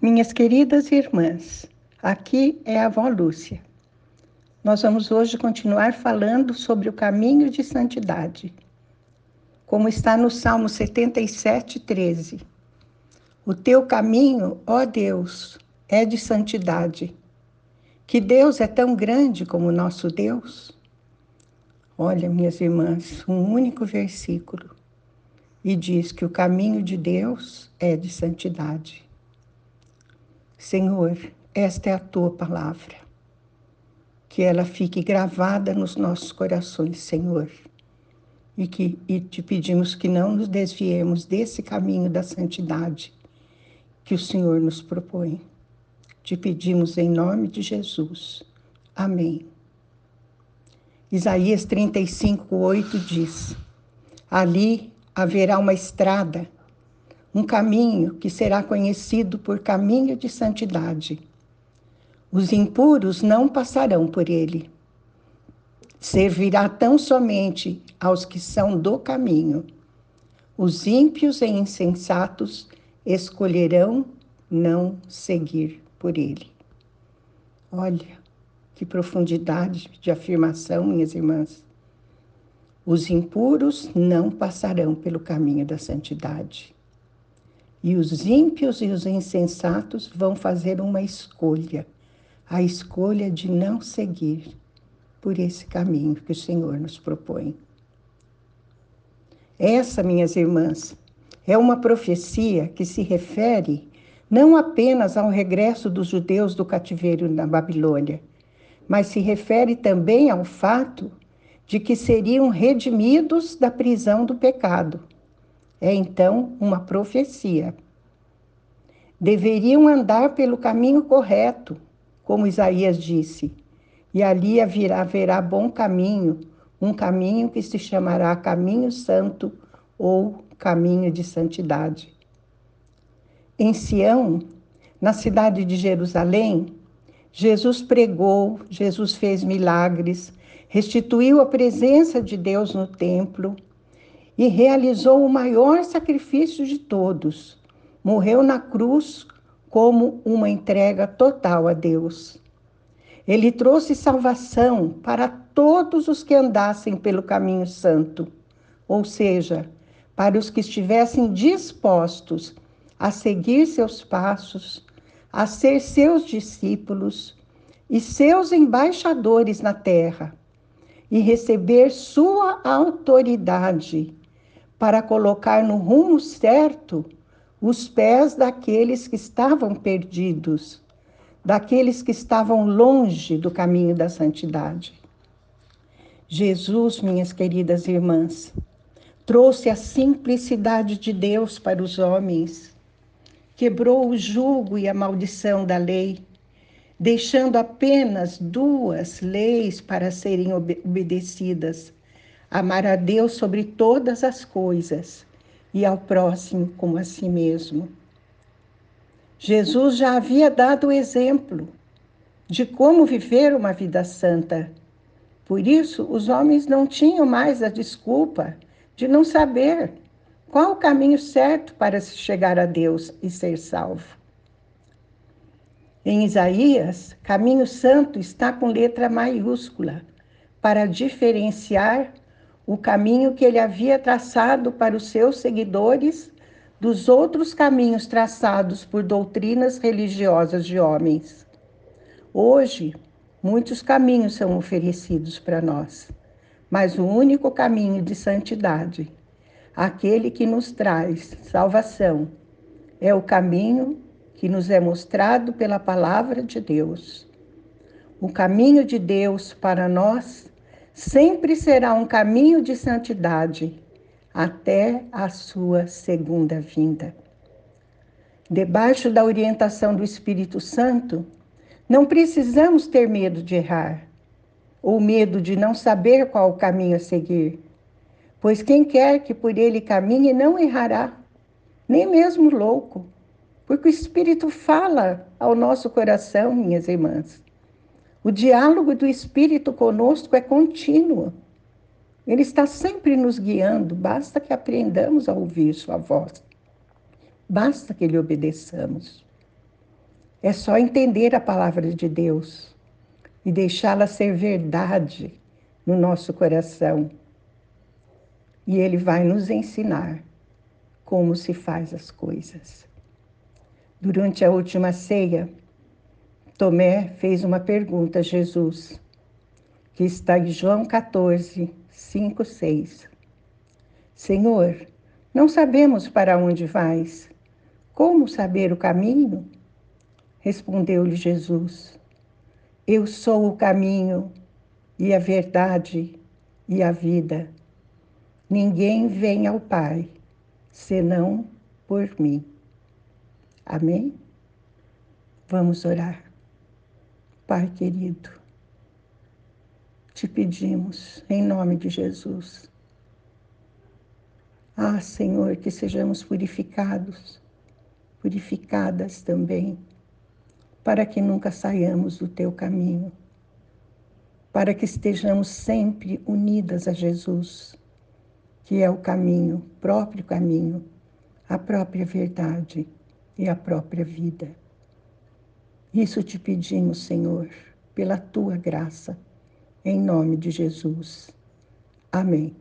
Minhas queridas irmãs, aqui é a avó Lúcia. Nós vamos hoje continuar falando sobre o caminho de santidade, como está no Salmo 77, 13. O teu caminho, ó Deus, é de santidade. Que Deus é tão grande como o nosso Deus? Olha, minhas irmãs, um único versículo e diz que o caminho de Deus é de santidade. Senhor, esta é a tua palavra. Que ela fique gravada nos nossos corações, Senhor. E que e te pedimos que não nos desviemos desse caminho da santidade que o Senhor nos propõe. Te pedimos em nome de Jesus. Amém. Isaías 35, 8 diz: Ali haverá uma estrada um caminho que será conhecido por caminho de santidade. Os impuros não passarão por ele. Servirá tão somente aos que são do caminho. Os ímpios e insensatos escolherão não seguir por ele. Olha que profundidade de afirmação, minhas irmãs. Os impuros não passarão pelo caminho da santidade. E os ímpios e os insensatos vão fazer uma escolha, a escolha de não seguir por esse caminho que o Senhor nos propõe. Essa, minhas irmãs, é uma profecia que se refere não apenas ao regresso dos judeus do cativeiro na Babilônia, mas se refere também ao fato de que seriam redimidos da prisão do pecado é então uma profecia. Deveriam andar pelo caminho correto, como Isaías disse, e ali haverá, haverá bom caminho, um caminho que se chamará caminho santo ou caminho de santidade. Em Sião, na cidade de Jerusalém, Jesus pregou, Jesus fez milagres, restituiu a presença de Deus no templo e realizou o maior sacrifício de todos. Morreu na cruz como uma entrega total a Deus. Ele trouxe salvação para todos os que andassem pelo caminho santo, ou seja, para os que estivessem dispostos a seguir seus passos, a ser seus discípulos e seus embaixadores na terra, e receber sua autoridade para colocar no rumo certo os pés daqueles que estavam perdidos, daqueles que estavam longe do caminho da santidade. Jesus, minhas queridas irmãs, trouxe a simplicidade de Deus para os homens, quebrou o jugo e a maldição da lei, deixando apenas duas leis para serem obedecidas amar a Deus sobre todas as coisas e ao próximo como a si mesmo. Jesus já havia dado o exemplo de como viver uma vida santa. Por isso, os homens não tinham mais a desculpa de não saber qual o caminho certo para se chegar a Deus e ser salvo. Em Isaías, caminho santo está com letra maiúscula para diferenciar o caminho que ele havia traçado para os seus seguidores dos outros caminhos traçados por doutrinas religiosas de homens. Hoje, muitos caminhos são oferecidos para nós, mas o único caminho de santidade, aquele que nos traz salvação, é o caminho que nos é mostrado pela palavra de Deus. O caminho de Deus para nós sempre será um caminho de santidade até a sua segunda vinda. Debaixo da orientação do Espírito Santo, não precisamos ter medo de errar ou medo de não saber qual o caminho a seguir, pois quem quer que por ele caminhe não errará, nem mesmo louco, porque o Espírito fala ao nosso coração, minhas irmãs. O diálogo do Espírito conosco é contínuo. Ele está sempre nos guiando, basta que aprendamos a ouvir Sua voz. Basta que lhe obedeçamos. É só entender a palavra de Deus e deixá-la ser verdade no nosso coração. E Ele vai nos ensinar como se faz as coisas. Durante a última ceia, Tomé fez uma pergunta a Jesus, que está em João 14, 5, 6. Senhor, não sabemos para onde vais. Como saber o caminho? Respondeu-lhe Jesus: Eu sou o caminho e a verdade e a vida. Ninguém vem ao Pai senão por mim. Amém? Vamos orar. Pai querido, te pedimos, em nome de Jesus. Ah, Senhor, que sejamos purificados, purificadas também para que nunca saiamos do teu caminho, para que estejamos sempre unidas a Jesus, que é o caminho, próprio caminho, a própria verdade e a própria vida. Isso te pedimos, Senhor, pela tua graça, em nome de Jesus. Amém.